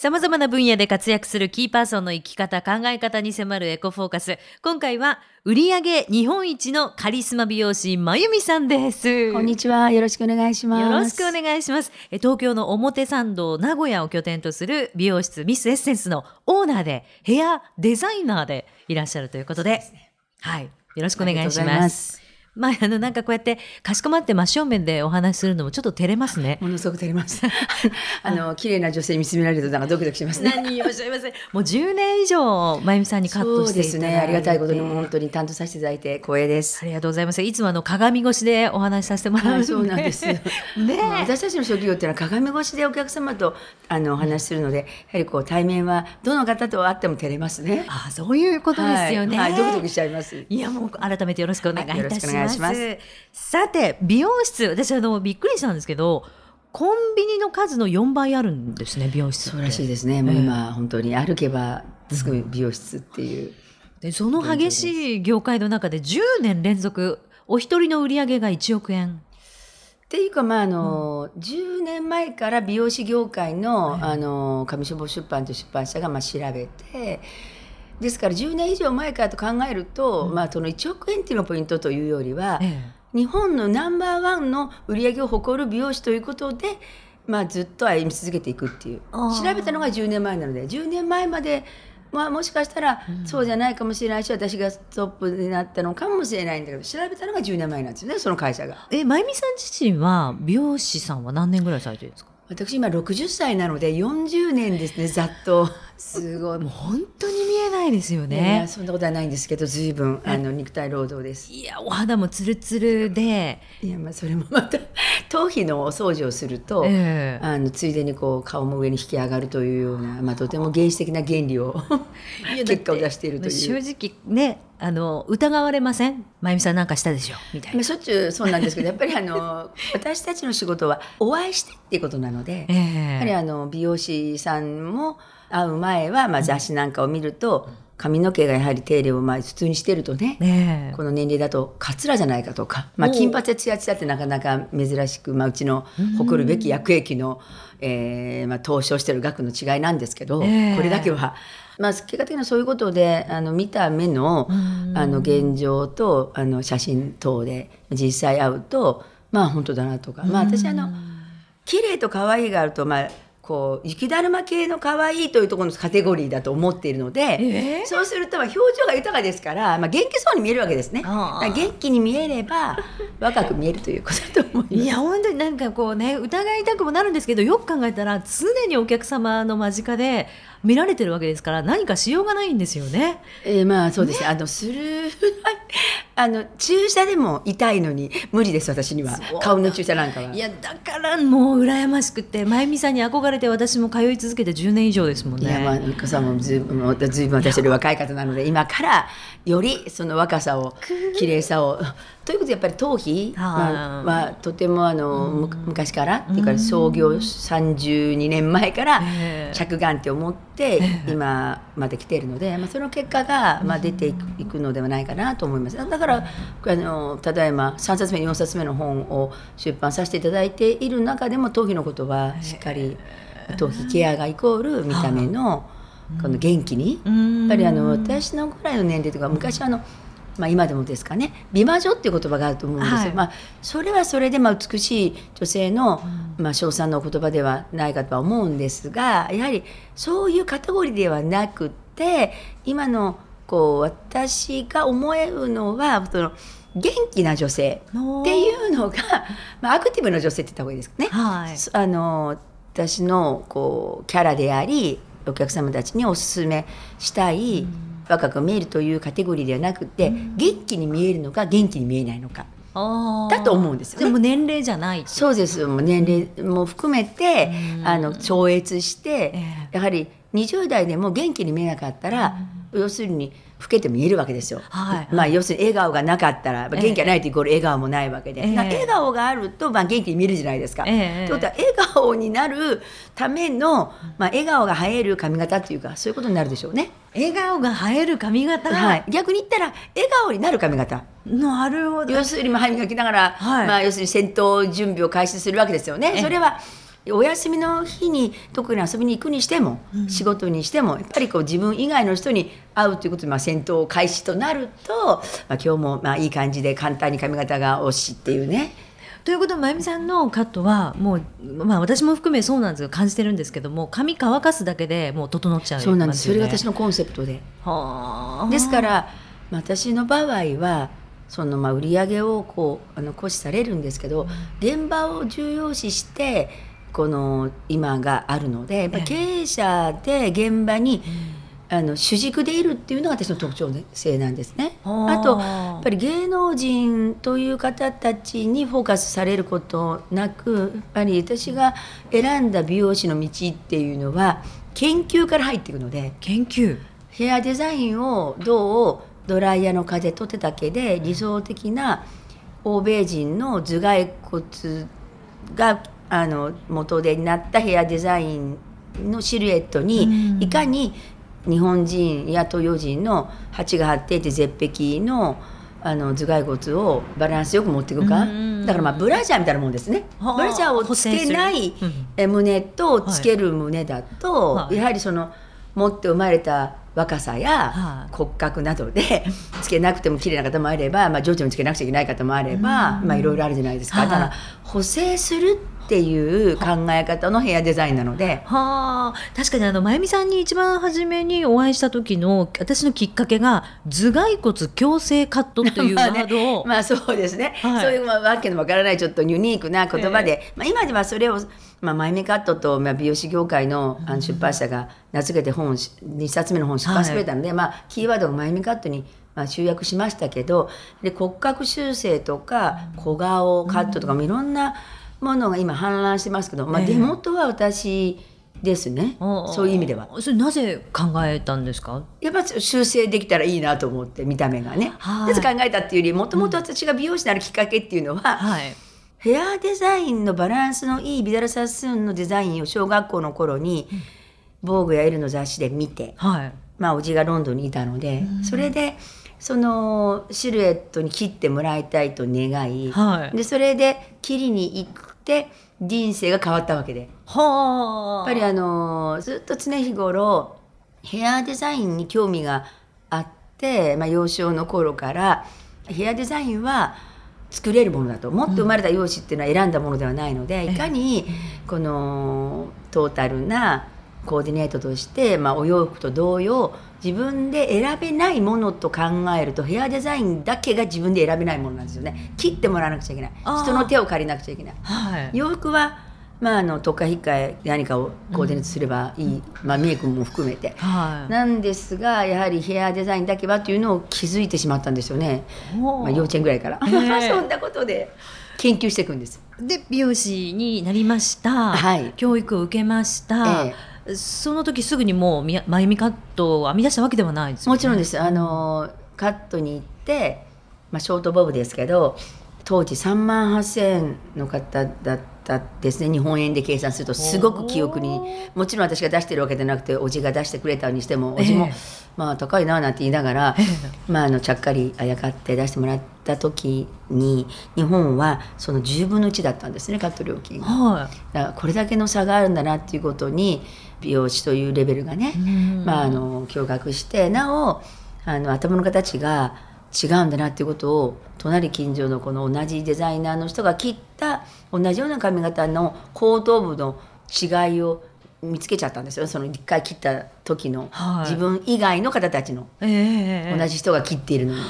様々な分野で活躍するキーパーソンの生き方、考え方に迫るエコフォーカス。今回は、売上日本一のカリスマ美容師、まゆみさんです。こんにちは。よろしくお願いします。よろしくお願いします。え東京の表参道、名古屋を拠点とする美容室ミスエッセンスのオーナーで、ヘアデザイナーでいらっしゃるということで、はい。よろしくお願いしま。す。まあ、あの、なんかこうやって、かしこまって真正面でお話しするのもちょっと照れますね。ものすごく照れます。あの綺麗な女性に見つめられるとなんかドキドキしますね。何をおっしゃいません。もう10年以上、まゆみさんにカットしてですね。ありがたいことにも本当に担当させていただいて光栄です。ありがとうございます。いつもあの鏡越しでお話しさせてもらうそうなんです。ねまあ私たちの職業っていうのは鏡越しでお客様とあのお話しするので、やはりこう対面はどの方と会っても照れますね。ああ、そういうことですよね。はい、はいドキドキしちゃいます。いやもう改めてよろしくお願いいたします。願いしますさて美容室私あのびっくりしたんですけどコンビニの数の4倍あるんですね美容室って。そうらしいですね。もう今、本当に歩けばすぐ美容室っていう。でその激しい業界の中で10年連続お一人の売り上げが1億円。っていうかまああの、10年前から美容師業界の,、あの上書房出版という出版社がまあ調べてですから10年以上前からと考えると、まあその1億円っていうのがポイントというよりは、え日本のナンバーワンの売り上げを誇る美容師ということで、まあ、ずっと歩み続けていくっていう。調べたのが10年前なので10年前まで、まあ、もしかしたらそうじゃないかもしれないし、私がトップになったのかもしれないんだけど調べたのが10年前なんですよねその会社が。え、まゆみさん自身は美容師さんは何年ぐらいされてるんですか？私今60歳なので40年ですねざっと。すごいもう本当に見えないですよね。そんなことはないんですけど随分あの肉体労働です。いやお肌もツルツルで、いやまあそれもまた頭皮のお掃除をすると、ええあのついでにこう顔も上に引き上がるというような、まあ、とても原始的な原理を 結果を出しているという。正直ねあの疑われません？まゆみさんなんかしたでしょ？みたいな。まあ、しょっちゅうそうなんですけどやっぱりあの 私たちの仕事はお会いしてっていうことなので、えやはりあの美容師さんも会う前は、まあ、雑誌なんかを見ると、髪の毛がやはり手入れをまあ普通にしてるとねねえ。この年齢だとカツラじゃないかとか、まあ、金髪でツヤツヤってなかなか珍しく、まあ、うちの誇るべき薬液の、えーまあ、投資をしてる額の違いなんですけど、ええ。これだけは、まあ、結果的にはそういうことであの見た目のあの現状とあの写真等で実際会うとまあ本当だなとか、まあ、私あの綺麗と可愛いがあるとまあこう雪だるま系の可愛いというところのカテゴリーだと思っているので、ええそうするとまあ表情が豊かですから、まあ、元気そうに見えるわけですね。元気に見えれば 若く見えるということだと思います。いや本当になんかこうね疑いたくもなるんですけどよく考えたら常にお客様の間近で見られてるわけですから何かしようがないんですよね。えーまあそうですね。あのする あの注射でも痛いのに無理です私には顔の注射なんかは。いやだからもう羨ましくてまゆみさんに憧れて私も通い続けて10年以上ですもんいやまあね。美香さんもずいぶん私より若い方なので今からよりその若さを綺麗さをということでやっぱり頭皮はあまあ、はとてもあの、む昔からっていうか創業32年前からええ。着眼って思って今まで来ているので、まあ、その結果がまあ出ていくのではないかなと思います。だからあのただいま3冊目4冊目の本を出版させていただいている中でも頭皮のことはしっかり頭皮ケアがイコール見た目のこの元気にうん。やっぱりあの私のぐらいの年齢とか昔はあの、まあ、今でもですかね。美魔女っていう言葉があると思うんですよ、はい。まあ、それはそれでまあ美しい女性の、まあ、称賛のお言葉ではないかとは思うんですがやはりそういうカテゴリーではなくて今のこう私が思えるのはその元気な女性っていうのが、まあ、アクティブな女性って言った方がいいですかね。はい。そあの私のこうキャラでありお客様たちにおすすめしたい、若く見えるというカテゴリーではなくて、元気に見えるのか元気に見えないのか。だと思うんですよ。ねでも年齢じゃない。そうです。もう年齢も含めて、あの超越して、えやはり20代でも元気に見えなかったら、要するに老けて見えるわけですよ。はいまあ要するに笑顔がなかったら、まあ元気がないとイコール笑顔もないわけで、ええな笑顔があると、まあ、元気に見えるじゃないですか。ええということは笑顔になるための、まあ、笑顔が映える髪型っていうかそういうことになるでしょうね。笑顔が映える髪型？はい、逆に言ったら笑顔になる髪型。なるほど。要するにまあ歯磨きながら、はいまあ、要するに戦闘準備を開始するわけですよね。ええそれはお休みの日に特に遊びに行くにしても、仕事にしてもやっぱりこう自分以外の人に会うということで、まあ、戦闘開始となると、まあ、今日もまあいい感じで簡単に髪型が押しっていうね。ということは、まゆみさんのカットは、もう、まあ、私も含めそうなんですが、感じてるんですけども、髪乾かすだけでもう整っちゃう、そうなんです。それが私のコンセプトで。はあですから、私の場合は、そのまあ売り上げをこうあの行使されるんですけど、現場を重要視してこの今があるのでやっぱ経営者で現場に、あの主軸でいるっていうのが私の特徴性なんですね。はああとやっぱり芸能人という方たちにフォーカスされることなくやっぱり私が選んだ美容師の道っていうのは研究から入っていくので研究。ヘアデザインをどうドライヤーの風と手だけで理想的な欧米人の頭蓋骨があの元手になったヘアデザインのシルエットにうん。いかに日本人や東洋人の鉢が張っていて絶壁のあの頭蓋骨をバランスよく持っていくか。うんだからまあブラジャーみたいなもんですね。はあ。ブラジャーをつけない胸とつける胸だと、はいやはりその持って生まれた若さやはい骨格などで つけなくても綺麗な方もあれば、まあ、情緒につけなくちゃいけない方もあれば、うんまあ、いろいろあるじゃないですか、はいだから補正するっていう考え方のヘアデザインなので。はあ確かにあのまゆみさんに一番初めにお会いした時の私のきっかけが頭蓋骨矯正カットというワ まあねードを、まあそうですね、はい。そういうまあわけのわからないちょっとユニークな言葉で、まあ、今ではそれを、まあ、マイメカットと、まあ、美容師業界のあの出版社が名付けて本をし2冊目の本を出版してくれたので、まあ、キーワードがマイメカットに、まあ、集約しましたけどで骨格修正とか小顔カットとかもいろんなものが今氾濫してますけど、まあ、ええ。出元は私ですね、そういう意味では。それなぜ考えたんですか？やっぱ修正できたらいいなと思って見た目がね。はい。なぜ考えたっていうよりもともと私が美容師になるきっかけっていうのは、はい。ヘアデザインのバランスのいいビダルサスーンのデザインを小学校の頃に、防具やエルの雑誌で見て、はい。まあ、おじがロンドンにいたので、それでそのシルエットに切ってもらいたいと願い、はい。でそれで切りに行って人生が変わったわけで。はあやっぱりあのずっと常日頃ヘアデザインに興味があって、まあ、幼少の頃からヘアデザインは作れるものだと。もっと生まれた容姿っていうのは選んだものではないので、いかにこのトータルなコーディネートとして、まあ、お洋服と同様自分で選べないものと考えるとヘアデザインだけが自分で選べないものなんですよね。切ってもらわなくちゃいけない。人の手を借りなくちゃいけない。はい。洋服はまああの特化引っかえ何かをコーディネートすればいい、まあ、メイクも含めて。はい。なんですがやはりヘアデザインだけはというのを気づいてしまったんですよね、まあ、幼稚園ぐらいから、ええ そんなことで研究していくんです。で美容師になりました、はい。教育を受けました、えその時すぐにもうみやまゆみカットを編み出したわけではないですよね。もちろんです。あのカットに行って、まあ、ショートボブですけど当時3万8,000円の方だったですね。日本円で計算するとすごく記憶にもちろん私が出してるわけじゃなくておじが出してくれたにしてもおじも、ええ。まあ高いななんて言いながら、まあ、あのちゃっかりあやかって出してもらった時に日本はその10分の1だったんですねカット料金が。はだからこれだけの差があるんだなっていうことに美容師というレベルがね、うん。まあ、あの驚愕してなおあの頭の形が違うんだなっていうことを隣近所のこの同じデザイナーの人が切った同じような髪型の後頭部の違いを見つけちゃったんですよ。その一回切った時の、はい。自分以外の方たちの。いええ。同じ人が切っているのに。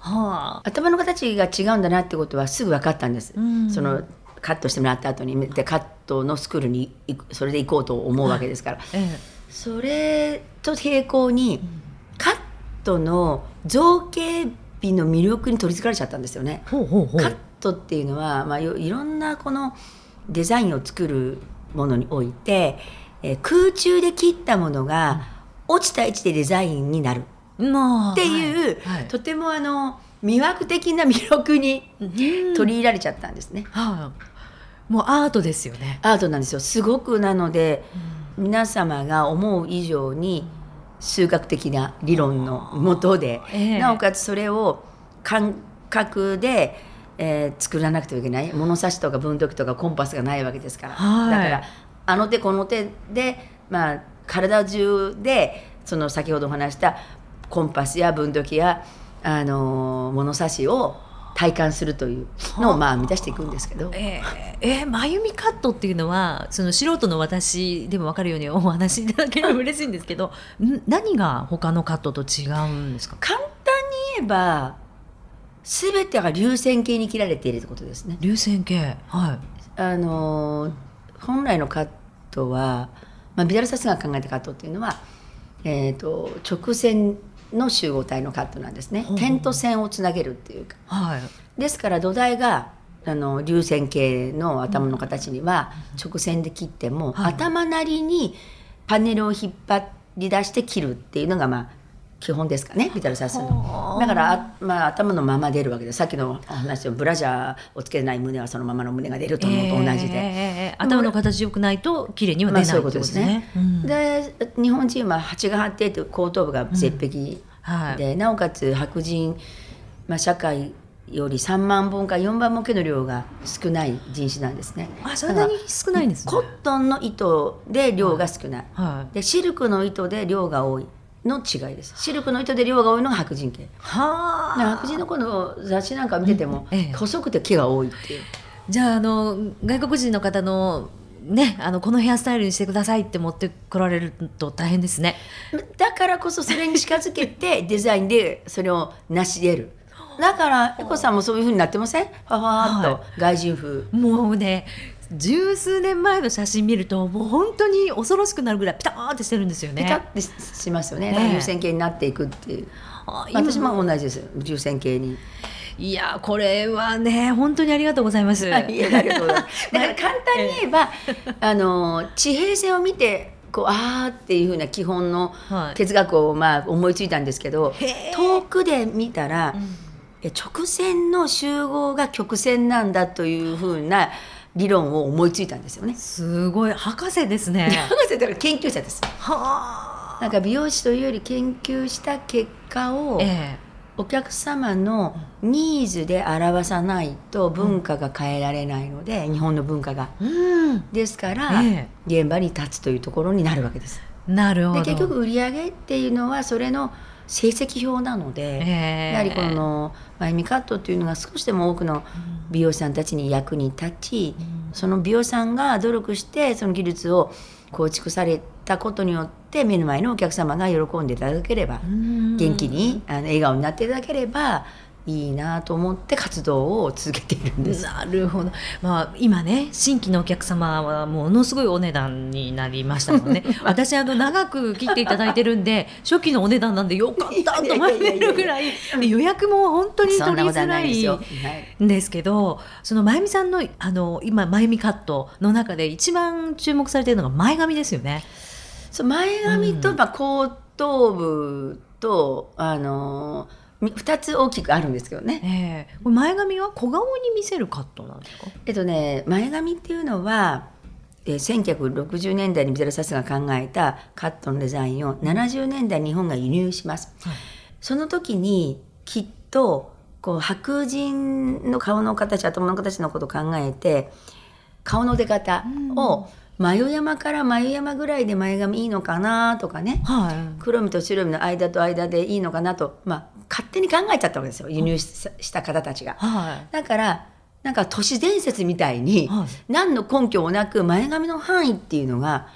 はあ。頭の形が違うんだなってことはすぐ分かったんです、うん。そのカットしてもらった後にでカットのスクールにそれで行こうと思うわけですから、えそれと並行にカットの造形美の魅力に取りつかれちゃったんですよね。え。ほうほうほう。カットっていうのは、まあ、よいろんなこのデザインを作るものにおいて、えー空中で切ったものが落ちた位置でデザインになる。まあっていう、はい。はい。とてもあの魅惑的な魅力にうん。取り入れられちゃったんですね。はい。もうアートですよね。アートなんですよ。すごくなので、皆様が思う以上に数学的な理論のもとで、ええ。なおかつそれを感覚で、えー作らなくてはいけない。物差しとか分度器とかコンパスがないわけですから、はい。だからあの手この手で、まあ、体中でその先ほどお話したコンパスや分度器や、あのー物差しを体感するというのをまあ満たしていくんですけど。えーえー、まゆみカットっていうのはその素人の私でも分かるようにお話しいただければ嬉しいんですけど ん何が他のカットと違うんですか？簡単に言えば全てが流線形に切られているということですね。流線形はいあのー本来のカットは、まあ、ビダルサスが考えたカットっていうのは、えー、と直線の集合体のカットなんですね。点と線をつなげるっていうか。はい。ですから土台があの流線形の頭の形には直線で切っても、はい。頭なりにパネルを引っ張り出して切るっていうのがまあ基本ですかねビタルサスはの。あだからあ、まあ、頭のまま出るわけですさっきの話でもブラジャーをつけない胸はそのままの胸が出ると思うと同じで。えー頭の形良くないと綺麗には出ないまあそういうことですね。ことで日本人は蜂が張っていて後頭部が絶壁はいで、なおかつ白人、まあ、社会より3万本か4万本毛の量が少ない人種なんですね。あそんなに少ないんですね。コットンの糸で量が少ない、はい。でシルクの糸で量が多いの違いです。シルクの糸で量が多いのが白人系。はあ。で白人の子の雑誌なんか見てても、うんええ。細くて毛が多いっていう。じゃああの外国人の方のねあのこのヘアスタイルにしてくださいって持ってこられると大変ですね。だからこそそれに近づけて デザインでそれを成し得る。だからエコさんもそういうふうになってません？ファファーっと外人風、もうね十数年前の写真見るともう本当に恐ろしくなるぐらいピターってしてるんですよね。ピタッてしますよね。ね流線形になっていくっていう、あ今。私も同じです流線形に。いやこれはね本当にありがとうございます。ありがとうございます。だから簡単に言えば、あの地平線を見てこうあーっていうふうな基本のはい。哲学をまあ思いついたんですけど、へー遠くで見たら、うん。え直線の集合が曲線なんだというふうな理論を思いついたんですよね。すごい博士ですね。博士だから研究者です。はあ。なんか美容師というより研究した結果をえお客様のニーズで表さないと文化が変えられないので、日本の文化が。えうん。ですから、え現場に立つというところになるわけです。なるほど。で結局売り上げっていうのはそれの成績表なので、ええ。やはりこのマイミカットっていうのが少しでも多くの美容師さんたちに役に立ち、その美容師さんが努力してその技術を構築されたことによって目の前のお客様が喜んでいただければ、うん。元気にあの笑顔になっていただければいいなと思って活動を続けているんです。なるほど。まあ今ね新規のお客様はものすごいお値段になりましたもんね。私あの長く切っていただいてるんで初期のお値段なんでよかったと思えるぐらい予約も本当に取りづらいんですけど、はい、そのまゆみさんのあの今まゆみカットの中で一番注目されてるのが前髪ですよね。そう前髪と、まあ後頭部とあの2つ大きくあるんですけどね、えー、前髪は小顔に見せるカットなんですか？えっとね前髪っていうのは、えー、1960年代にミゼロ・サスが考えたカットのデザインを70年代日本が輸入します、はい、その時にきっとこう白人の顔の形頭の形のことを考えて顔の出方を、うん。眉山から眉山ぐらいで前髪いいのかなとかねはい黒身と白身の間と間でいいのかなと、まあ、勝手に考えちゃったわけですよ輸入しした方たちが。はいだからなんか都市伝説みたいに、はい何の根拠もなく前髪の範囲っていうのが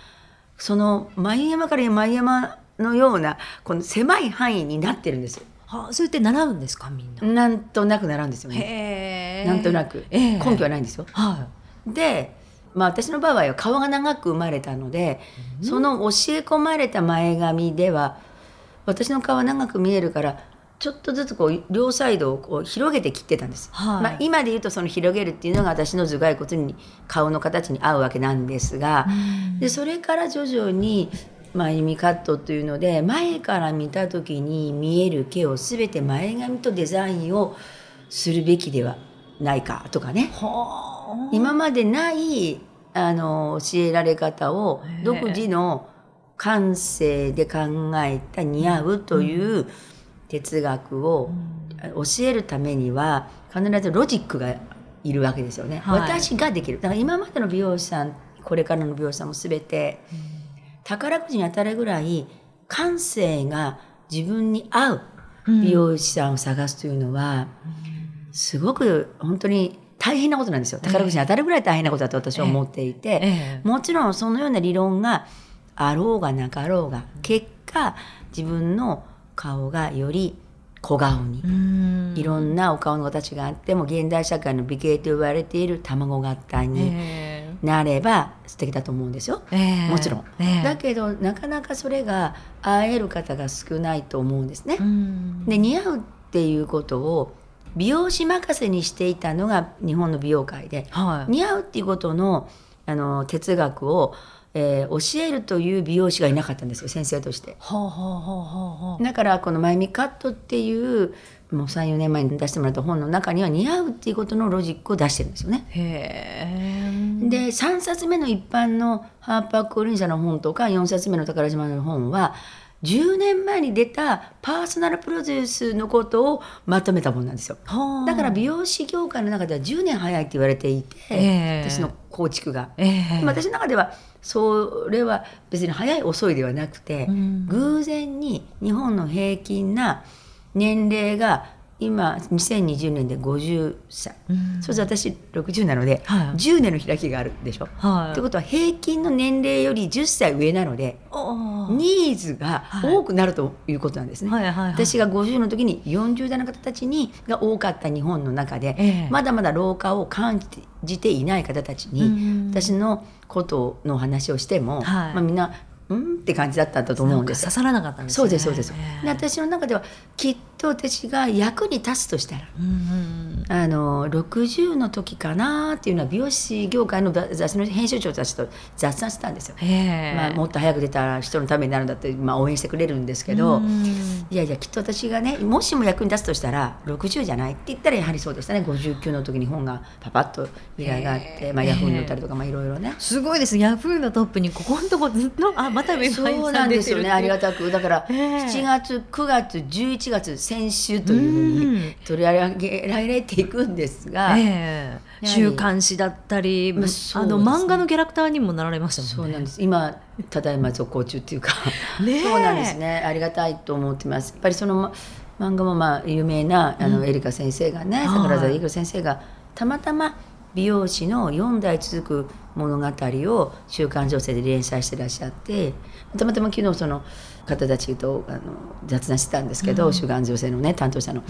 その眉山から眉山のようなこの狭い範囲になってるんですよ。はそうやって習うんですかみんな？なんとなくなるんですよね。なんとなく、ええ根拠はないんですよ。はで、まあ、私の場合は顔が長く生まれたので、その教え込まれた前髪では私の顔は長く見えるからちょっとずつこう両サイドをこう広げて切ってたんです、はい。まあ、今で言うとその広げるっていうのが私の頭蓋骨に顔の形に合うわけなんですが、でそれから徐々に前髪カットというので前から見た時に見える毛を全て前髪とデザインをするべきではないかとかね。い。は今までないあの教えられ方を独自の感性で考えた似合うという哲学を、教えるためには必ずロジックがいるわけですよね、はい。私ができる。だから今までの美容師さんこれからの美容師さんも全て宝くじに当たるぐらい感性が自分に合う美容師さんを探すというのは、すごく本当に大変なことなんですよ。宝くじに当たるぐらい大変なことだと私は思っていて、ええ。もちろんそのような理論があろうがなかろうが結果自分の顔がより小顔に、うん。いろんなお顔の形があっても現代社会の美形と言われている卵型にえなれば素敵だと思うんですよ。ええ。えもちろん、ええ。だけどなかなかそれが会える方が少ないと思うんですね。うん。で似合うっていうことを美容師任せにしていたのが日本の美容界ではい似合うっていうことのあの哲学を、えー教えるという美容師がいなかったんですよ先生として。だからこの「マイミカット」っていうもう34年前に出してもらった本の中には似合うっていうことのロジックを出してるんですよね。へえで3冊目の一般のハーパー・クリン社の本とか4冊目の宝島の本は10年前に出たパーソナルプロデュースのことをまとめた本なんですよ。はあだから美容師業界の中では10年早いって言われていて、ええ私の構築が。ええでも私の中ではそれは別に早い遅いではなくて、うん偶然に日本の平均な年齢が今2020年で50歳、うん。そうすると私60なので、はい。10年の開きがあるでしょ。はい。ということは平均の年齢より10歳上なのでニーズが多くなるということなんですね。はいはいはい。私が50の時に40代の方たちにが多かった日本の中で、ええ。まだまだ老化を感じていない方たちに、うん。私のことの話をしても、はい。まあ、みんな「うん?」って感じだったと思うんです。刺さらなかったんですそうねですそうです、ええ。で私の中ではきっと私が役に立つとしたらうんうんあの60の時かなっていうのは美容師業界の雑誌の編集長たちと雑談してたんですよ。まあ、もっと早く出たら人のためになるんだって、まあ、応援してくれるんですけど、うんいやいやきっと私がねもしも役に立つとしたら60じゃないって言ったらやはりそうでしたね。59の時に本がパパッと依頼があって、まあ、ヤフーに載ったりとかまあいろいろね。すごいです。ヤフーのトップにここのとこずっとあまためそうなんですよねありがたく。だからええ。7月9月11月先週というふううん。に取り上げられていくんですが、ええ。やはり週刊誌だったり、まあね。の漫画のキャラクターにもなられましたね。うんなんです。今ただいま続行中っていうか。そうなんですね。ありがたいと思ってます。やっぱりそのま漫画もまあ有名なあの、エリカ先生がねはい桜沢エリカ先生がたまたま美容師の4代続く物語を「週刊女性」で連載してらっしゃってたまたま昨日その方たちとあの雑談してたんですけど「週刊女性」のね担当者の。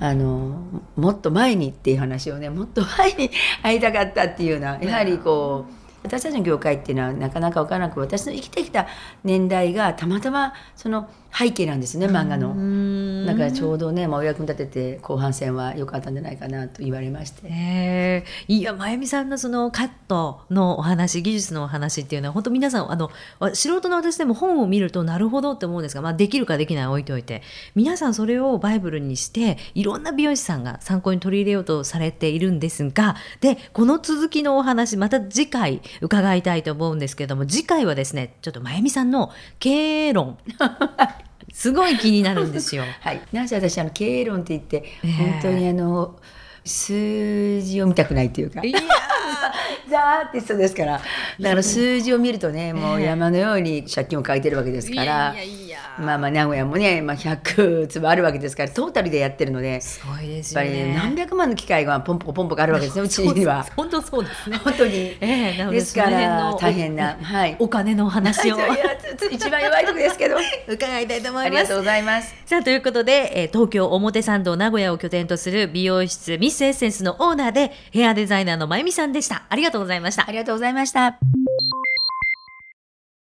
あのもっと前にっていう話をねもっと前に会いたかったっていうようなやはりこう私たちの業界っていうのはなかなか分からなく私の生きてきた年代がたまたまその背景なんですね漫画の。うんだからちょうどね、まあ、お役に立てて後半戦は良かったんじゃないかなと言われまして。ええいや真由美さんのそのカットのお話技術のお話っていうのは本当皆さんあのわ素人の私でも本を見るとなるほどって思うんですが、まあ、できるかできないは置いておいて皆さんそれをバイブルにしていろんな美容師さんが参考に取り入れようとされているんですがでこの続きのお話また次回伺いたいと思うんですけども次回はですねちょっと真由美さんの経営論 すごい気になるんですよ。はい、なぜ私あの経営論って言って、ええ。本当にあの数字を見たくないっていうか。いや ザーティストですから。だから数字を見るとねもう山のように借金を抱えてるわけですから。いやいやいやまあまあ名古屋もね、まあ、100坪あるわけですからトータルでやってるのでやっすごいですぱよね。り何百万の機械がポンポコポンポコあるわけですねうちには。本当そうですね。本当にええなのでですからの大変な、はい、お金のお話を 一番弱いとこですけど 伺いたいと思いますありがとう。ございます。さあということで、えー東京表参道名古屋を拠点とする美容室ミスエッセンスのオーナーでヘアデザイナーのまゆみさんでした。ありがとうございましたあ。りがとうございました。